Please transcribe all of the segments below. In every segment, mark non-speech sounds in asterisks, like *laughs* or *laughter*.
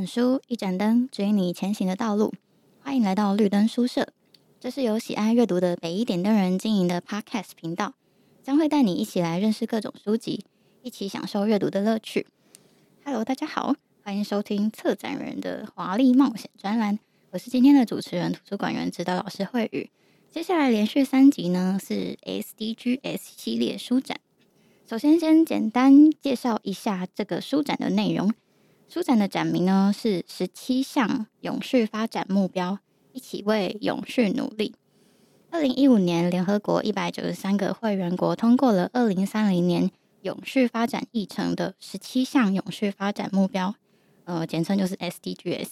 本书，一盏灯，指引你前行的道路。欢迎来到绿灯书社，这是由喜爱阅读的北一点灯人经营的 Podcast 频道，将会带你一起来认识各种书籍，一起享受阅读的乐趣。Hello，大家好，欢迎收听策展人的华丽冒险专栏，我是今天的主持人，图书馆员指导老师惠宇。接下来连续三集呢是 SDGs 系列书展。首先，先简单介绍一下这个书展的内容。书展的展名呢是十七项永续发展目标，一起为永续努力。二零一五年，联合国一百九十三个会员国通过了二零三零年永续发展议程的十七项永续发展目标，呃，简称就是 SDGs。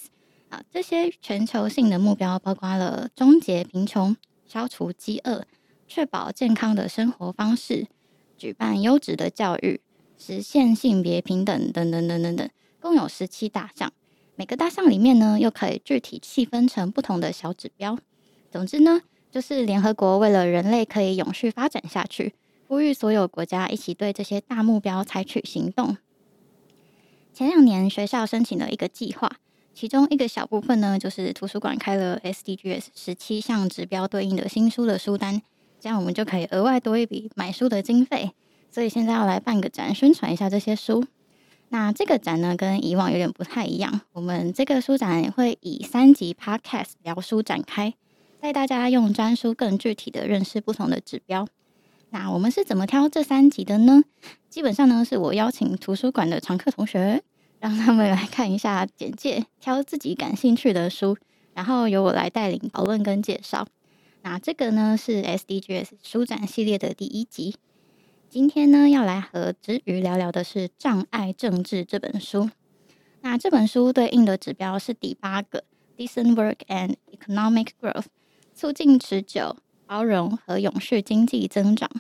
啊，这些全球性的目标包括了终结贫穷。消除饥饿，确保健康的生活方式，举办优质的教育，实现性别平等，等等等等等，共有十七大项。每个大项里面呢，又可以具体细分成不同的小指标。总之呢，就是联合国为了人类可以永续发展下去，呼吁所有国家一起对这些大目标采取行动。前两年学校申请了一个计划。其中一个小部分呢，就是图书馆开了 SDGs 十七项指标对应的新书的书单，这样我们就可以额外多一笔买书的经费。所以现在要来办个展，宣传一下这些书。那这个展呢，跟以往有点不太一样，我们这个书展会以三集 Podcast 聊书展开，带大家用专书更具体的认识不同的指标。那我们是怎么挑这三集的呢？基本上呢，是我邀请图书馆的常客同学。让他们来看一下简介，挑自己感兴趣的书，然后由我来带领讨论跟介绍。那这个呢是 SDGs 书展系列的第一集。今天呢要来和芝瑜聊聊的是《障碍政治》这本书。那这本书对应的指标是第八个：Decent Work and Economic Growth，促进持久、包容和永续经济增长，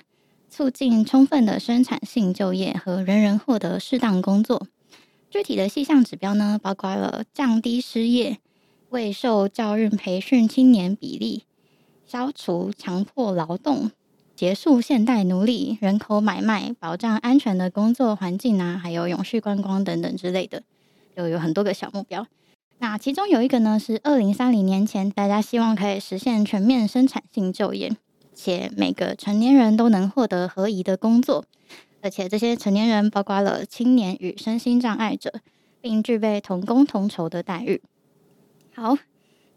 促进充分的生产性就业和人人获得适当工作。具体的细项指标呢，包括了降低失业、为受教育培训青年比例、消除强迫劳动、结束现代奴隶、人口买卖、保障安全的工作环境啊，还有永续观光等等之类的，就有很多个小目标。那其中有一个呢，是二零三零年前，大家希望可以实现全面生产性就业，且每个成年人都能获得合宜的工作。而且这些成年人包括了青年与身心障碍者，并具备同工同酬的待遇。好，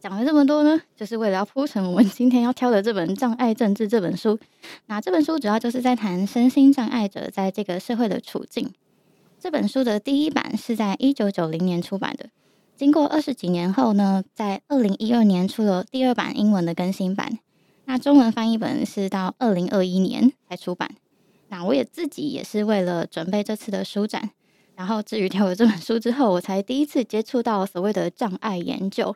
讲了这么多呢，就是为了要铺陈我们 *laughs* 今天要挑的这本《障碍政治》这本书。那这本书主要就是在谈身心障碍者在这个社会的处境。这本书的第一版是在一九九零年出版的，经过二十几年后呢，在二零一二年出了第二版英文的更新版。那中文翻译本是到二零二一年才出版。那我也自己也是为了准备这次的书展，然后至于挑了这本书之后，我才第一次接触到所谓的障碍研究。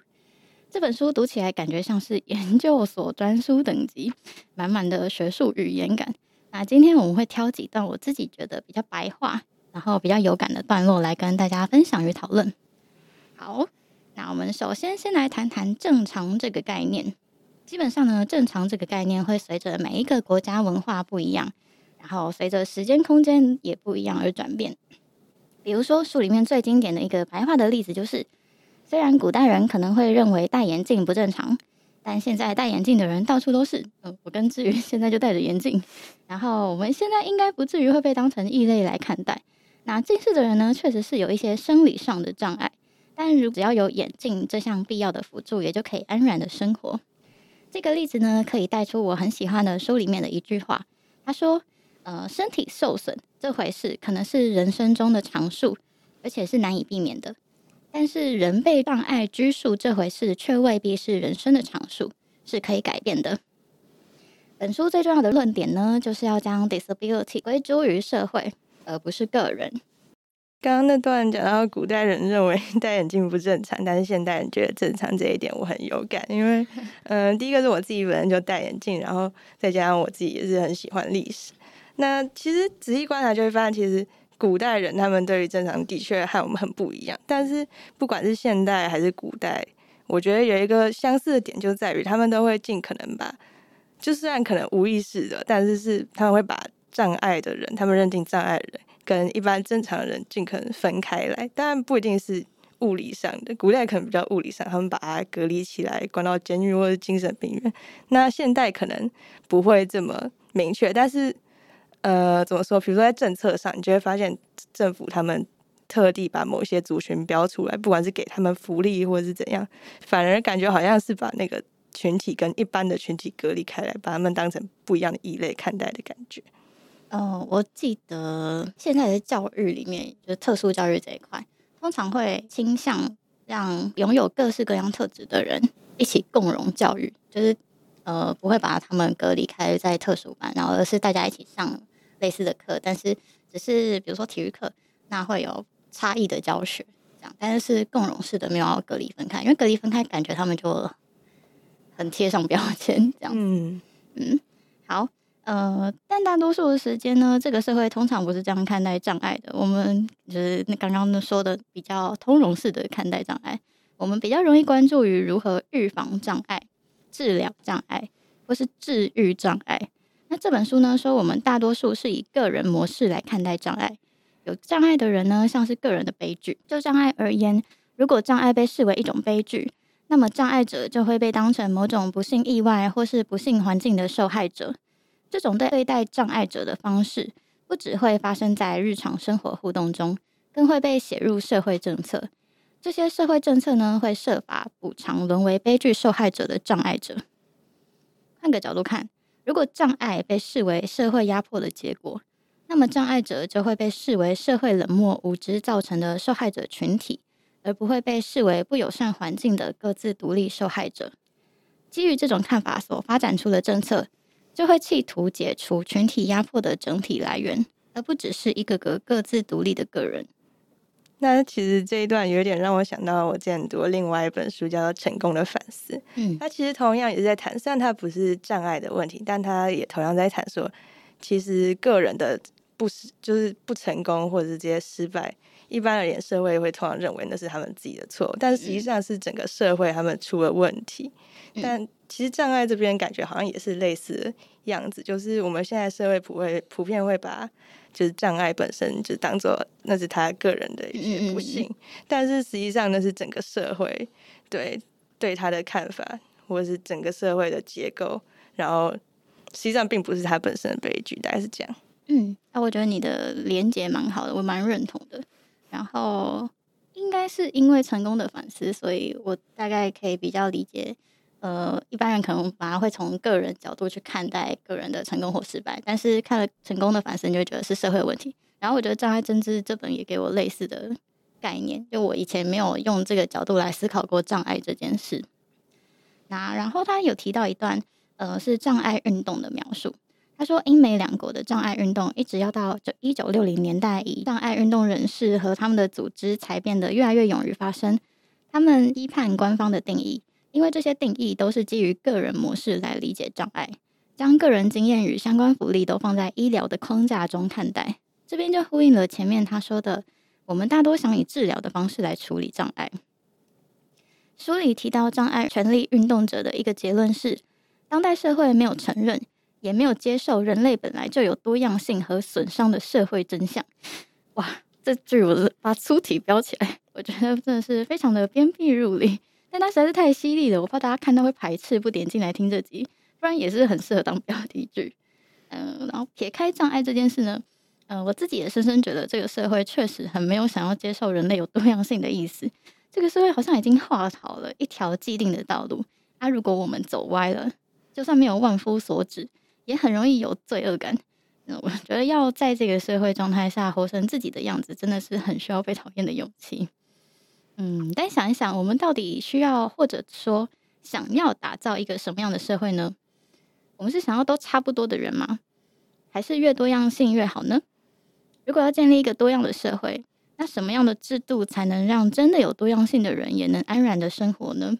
这本书读起来感觉像是研究所专书等级，满满的学术语言感。那今天我们会挑几段我自己觉得比较白话，然后比较有感的段落来跟大家分享与讨论。好，那我们首先先来谈谈正常这个概念。基本上呢，正常这个概念会随着每一个国家文化不一样。然后随着时间空间也不一样而转变。比如说书里面最经典的一个白话的例子就是，虽然古代人可能会认为戴眼镜不正常，但现在戴眼镜的人到处都是。嗯，我跟芝瑜现在就戴着眼镜。然后我们现在应该不至于会被当成异类来看待。那近视的人呢，确实是有一些生理上的障碍，但如只要有眼镜这项必要的辅助，也就可以安然的生活。这个例子呢，可以带出我很喜欢的书里面的一句话，他说。呃，身体受损这回事可能是人生中的常数，而且是难以避免的。但是人被障碍拘束这回事却未必是人生的常数，是可以改变的。本书最重要的论点呢，就是要将 disability 归诸于社会，而不是个人。刚刚那段讲到古代人认为 *laughs* 戴眼镜不正常，但是现代人觉得正常这一点，我很有感。因为，*laughs* 嗯、呃，第一个是我自己本身就戴眼镜，然后再加上我自己也是很喜欢历史。那其实仔细观察就会发现，其实古代人他们对于正常的确和我们很不一样。但是不管是现代还是古代，我觉得有一个相似的点就在于，他们都会尽可能把，就虽然可能无意识的，但是是他们会把障碍的人，他们认定障碍人跟一般正常人尽可能分开来。当然不一定是。物理上的，古代可能比较物理上，他们把它隔离起来，关到监狱或者精神病院。那现代可能不会这么明确，但是呃，怎么说？比如说在政策上，你就会发现政府他们特地把某些族群标出来，不管是给他们福利或者是怎样，反而感觉好像是把那个群体跟一般的群体隔离开来，把他们当成不一样的异类看待的感觉。哦，我记得现在的教育里面，就是特殊教育这一块，通常会倾向让拥有各式各样特质的人一起共融教育，就是呃不会把他们隔离开在特殊班，然后而是大家一起上类似的课，但是只是比如说体育课，那会有差异的教学这样，但是是共融式的，没有要隔离分开，因为隔离分开感觉他们就很贴上标签这样。嗯嗯，好。呃，但大多数的时间呢，这个社会通常不是这样看待障碍的。我们就是那刚刚说的比较通融式的看待障碍，我们比较容易关注于如何预防障碍、治疗障碍或是治愈障碍。那这本书呢，说我们大多数是以个人模式来看待障碍。有障碍的人呢，像是个人的悲剧。就障碍而言，如果障碍被视为一种悲剧，那么障碍者就会被当成某种不幸意外或是不幸环境的受害者。这种对待障碍者的方式，不只会发生在日常生活互动中，更会被写入社会政策。这些社会政策呢，会设法补偿沦为悲剧受害者的障碍者。换个角度看，如果障碍被视为社会压迫的结果，那么障碍者就会被视为社会冷漠无知造成的受害者群体，而不会被视为不友善环境的各自独立受害者。基于这种看法所发展出的政策，就会企图解除群体压迫的整体来源，而不只是一个个各自独立的个人。那其实这一段有点让我想到我之前读另外一本书，叫做《成功的反思》。嗯，它其实同样也是在谈，虽然它不是障碍的问题，但它也同样在谈说，其实个人的不是就是不成功或者是这些失败，一般而言社会会通常认为那是他们自己的错，但实际上是整个社会他们出了问题。嗯、但其实障碍这边感觉好像也是类似的样子，就是我们现在社会普会普遍会把就是障碍本身就当做那是他个人的一些不幸，但是实际上那是整个社会对对他的看法，或者是整个社会的结构，然后实际上并不是他本身的悲剧，大概是这样。嗯，那我觉得你的连结蛮好的，我蛮认同的。然后应该是因为成功的反思，所以我大概可以比较理解。呃，一般人可能反而会从个人角度去看待个人的成功或失败，但是看了成功的反思，你就觉得是社会问题。然后我觉得《障碍政治》这本也给我类似的概念，就我以前没有用这个角度来思考过障碍这件事。那然后他有提到一段，呃，是障碍运动的描述。他说，英美两国的障碍运动一直要到就一九六零年代，以障碍运动人士和他们的组织才变得越来越勇于发声。他们批判官方的定义。因为这些定义都是基于个人模式来理解障碍，将个人经验与相关福利都放在医疗的框架中看待，这边就呼应了前面他说的，我们大多想以治疗的方式来处理障碍。书里提到障碍权利运动者的一个结论是，当代社会没有承认，也没有接受人类本来就有多样性和损伤的社会真相。哇，这句我把粗体标起来，我觉得真的是非常的鞭辟入里。但它实在是太犀利了，我怕大家看到会排斥，不点进来听这集，不然也是很适合当标题句。嗯，然后撇开障碍这件事呢，嗯，我自己也深深觉得这个社会确实很没有想要接受人类有多样性的意思。这个社会好像已经画好了一条既定的道路，啊，如果我们走歪了，就算没有万夫所指，也很容易有罪恶感。那，我觉得要在这个社会状态下活成自己的样子，真的是很需要被讨厌的勇气。嗯，但想一想，我们到底需要或者说想要打造一个什么样的社会呢？我们是想要都差不多的人吗？还是越多样性越好呢？如果要建立一个多样的社会，那什么样的制度才能让真的有多样性的人也能安然的生活呢？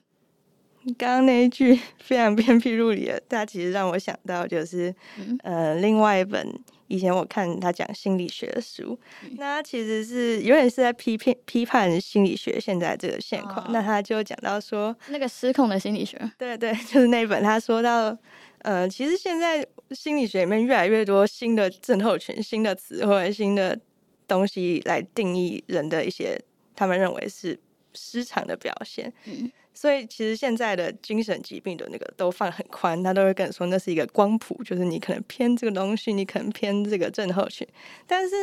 刚刚那一句 *laughs* 非常鞭辟入里的，它其实让我想到就是，嗯、呃，另外一本。以前我看他讲心理学的书，那他其实是有点是在批评批判心理学现在这个现况。哦、那他就讲到说，那个失控的心理学，对对，*laughs* 就是那本。他说到，呃，其实现在心理学里面越来越多新的症候群、新的词汇、新的东西来定义人的一些他们认为是失常的表现。嗯，所以其实现在的精神疾病的那个都放很宽，他都会跟你说那是一个光谱，就是你可能偏这个东西，你可能偏这个症候群，但是。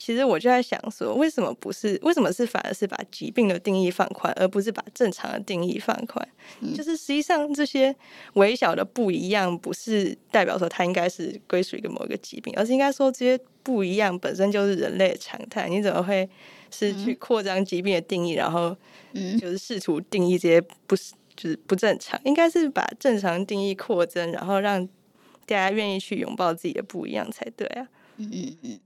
其实我就在想说，为什么不是？为什么是反而是把疾病的定义放宽，而不是把正常的定义放宽？嗯、就是实际上这些微小的不一样，不是代表说它应该是归属于一个某一个疾病，而是应该说这些不一样本身就是人类的常态。你怎么会是去扩张疾病的定义，然后就是试图定义这些不是就是不正常？应该是把正常定义扩增，然后让大家愿意去拥抱自己的不一样才对啊。嗯嗯嗯。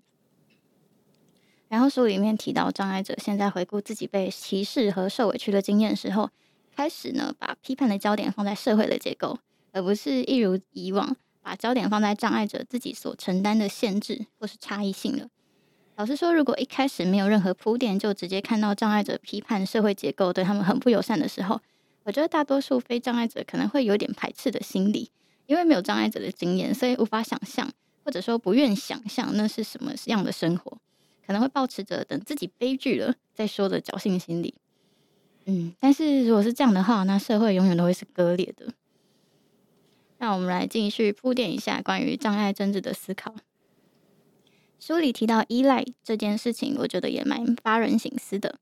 然后书里面提到，障碍者现在回顾自己被歧视和受委屈的经验时候，开始呢把批判的焦点放在社会的结构，而不是一如以往把焦点放在障碍者自己所承担的限制或是差异性了。老实说，如果一开始没有任何铺垫，就直接看到障碍者批判社会结构对他们很不友善的时候，我觉得大多数非障碍者可能会有点排斥的心理，因为没有障碍者的经验，所以无法想象，或者说不愿想象那是什么样的生活。可能会抱持着等自己悲剧了再说的侥幸心理，嗯，但是如果是这样的话，那社会永远都会是割裂的。让我们来继续铺垫一下关于障碍政治的思考。书里提到依赖这件事情，我觉得也蛮发人省思的。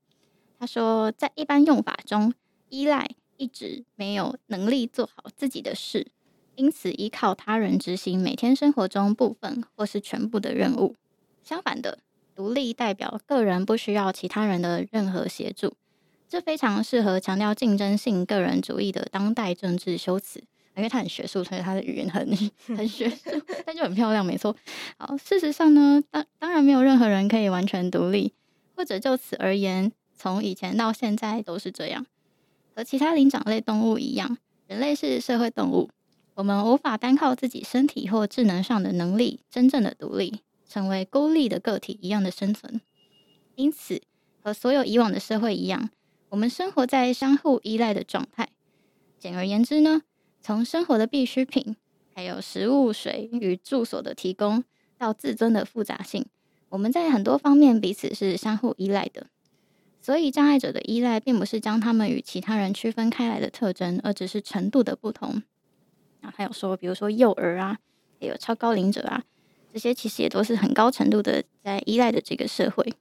他说，在一般用法中，依赖一直没有能力做好自己的事，因此依靠他人执行每天生活中部分或是全部的任务。相反的。独立代表个人不需要其他人的任何协助，这非常适合强调竞争性个人主义的当代政治修辞，因为它很学术，所以它的语言很 *laughs* 很学术，但就很漂亮，没错。好，事实上呢，当当然没有任何人可以完全独立，或者就此而言，从以前到现在都是这样。和其他灵长类动物一样，人类是社会动物，我们无法单靠自己身体或智能上的能力真正的独立。成为孤立的个体一样的生存，因此和所有以往的社会一样，我们生活在相互依赖的状态。简而言之呢，从生活的必需品，还有食物、水与住所的提供，到自尊的复杂性，我们在很多方面彼此是相互依赖的。所以，障碍者的依赖并不是将他们与其他人区分开来的特征，而只是程度的不同。啊，还有说，比如说幼儿啊，还有超高龄者啊。这些其实也都是很高程度的在依赖的这个社会。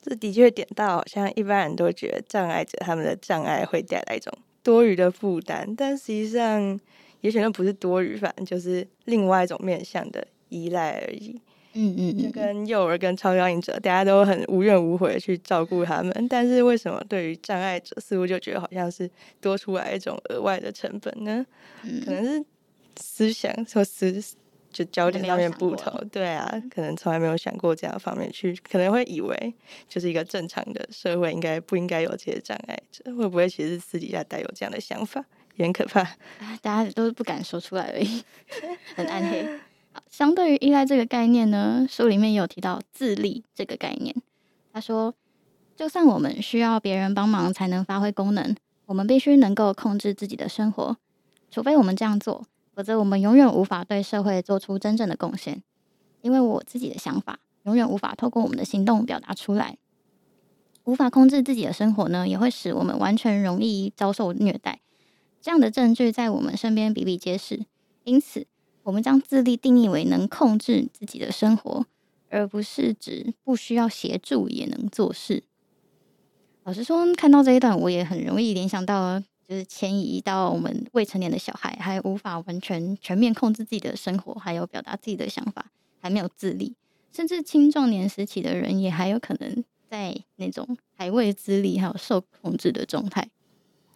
这的确点到，好像一般人都觉得障碍者他们的障碍会带来一种多余的负担，但实际上也许那不是多余，反正就是另外一种面向的依赖而已。嗯嗯，嗯，就跟幼儿跟超高龄者，大家都很无怨无悔的去照顾他们，但是为什么对于障碍者似乎就觉得好像是多出来一种额外的成本呢？嗯、可能是思想或思。就焦点上面不同，对啊，可能从来没有想过这样的方面去，可能会以为就是一个正常的社会应该不应该有这些障碍者，会不会其实私底下带有这样的想法，也很可怕。大家都是不敢说出来而已，*laughs* 很暗黑。*laughs* 相对于依赖这个概念呢，书里面也有提到自立这个概念。他说，就算我们需要别人帮忙才能发挥功能，我们必须能够控制自己的生活，除非我们这样做。否则，我们永远无法对社会做出真正的贡献，因为我自己的想法永远无法透过我们的行动表达出来。无法控制自己的生活呢，也会使我们完全容易遭受虐待。这样的证据在我们身边比比皆是。因此，我们将自立定义为能控制自己的生活，而不是指不需要协助也能做事。老实说，看到这一段，我也很容易联想到。就是迁移到我们未成年的小孩，还无法完全全面控制自己的生活，还有表达自己的想法，还没有自立，甚至青壮年时期的人也还有可能在那种还未自立还有受控制的状态。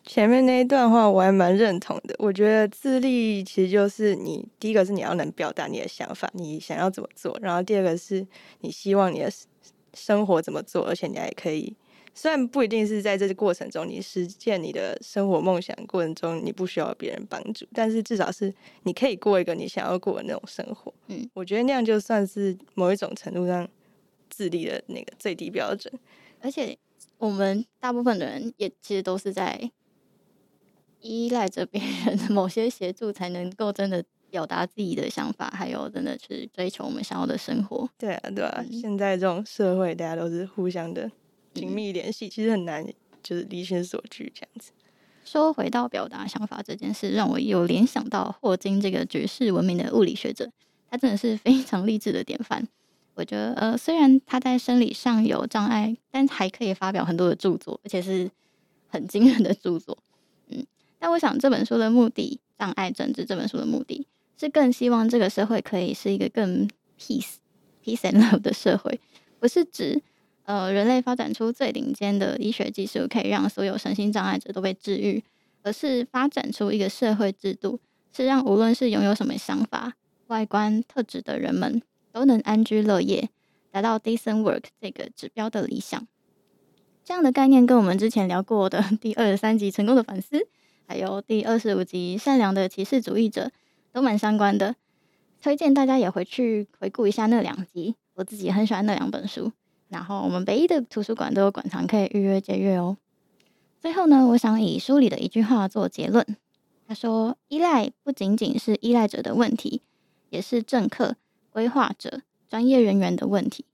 前面那一段话我还蛮认同的，我觉得自立其实就是你第一个是你要能表达你的想法，你想要怎么做，然后第二个是你希望你的生活怎么做，而且你还可以。虽然不一定是在这个过程中，你实现你的生活梦想过程中，你不需要别人帮助，但是至少是你可以过一个你想要过的那种生活。嗯，我觉得那样就算是某一种程度上自立的那个最低标准。而且我们大部分的人也其实都是在依赖着别人的某些协助，才能够真的表达自己的想法，还有真的去追求我们想要的生活。对啊，对啊，嗯，现在这种社会，大家都是互相的。紧密联系其实很难就是离心所居这样子。说回到表达想法这件事，让我有联想到霍金这个举世闻名的物理学者，他真的是非常励志的典范。我觉得，呃，虽然他在生理上有障碍，但还可以发表很多的著作，而且是很惊人的著作。嗯，但我想这本书的目的，《障碍政治》这本书的目的是更希望这个社会可以是一个更 peace、peace and love 的社会，不是指呃人类发展出最顶尖的医学技术，可以让所有身心障碍者都被治愈，而是发展出一个社会制度，是让无论是拥有什么想法、外观特质的人们。都能安居乐业，达到 decent work 这个指标的理想。这样的概念跟我们之前聊过的第二十三集成功的反思，还有第二十五集善良的歧视主义者都蛮相关的。推荐大家也回去回顾一下那两集，我自己很喜欢那两本书。然后我们北一的图书馆都有馆藏可以预约借阅哦。最后呢，我想以书里的一句话做结论。他说：“依赖不仅仅是依赖者的问题，也是政客。”规划者、专业人员的问题，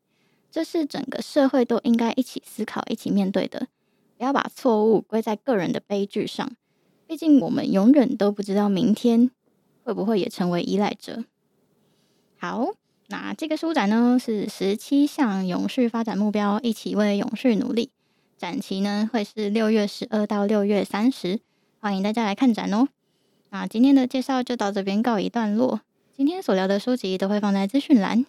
这是整个社会都应该一起思考、一起面对的。不要把错误归在个人的悲剧上，毕竟我们永远都不知道明天会不会也成为依赖者。好，那这个书展呢，是十七项永续发展目标，一起为永续努力。展期呢会是六月十二到六月三十，欢迎大家来看展哦。那今天的介绍就到这边告一段落。今天所聊的书籍都会放在资讯栏。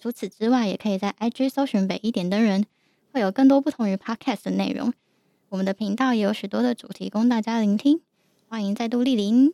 除此之外，也可以在 IG 搜寻北一点的人，会有更多不同于 Podcast 的内容。我们的频道也有许多的主题供大家聆听，欢迎再度莅临。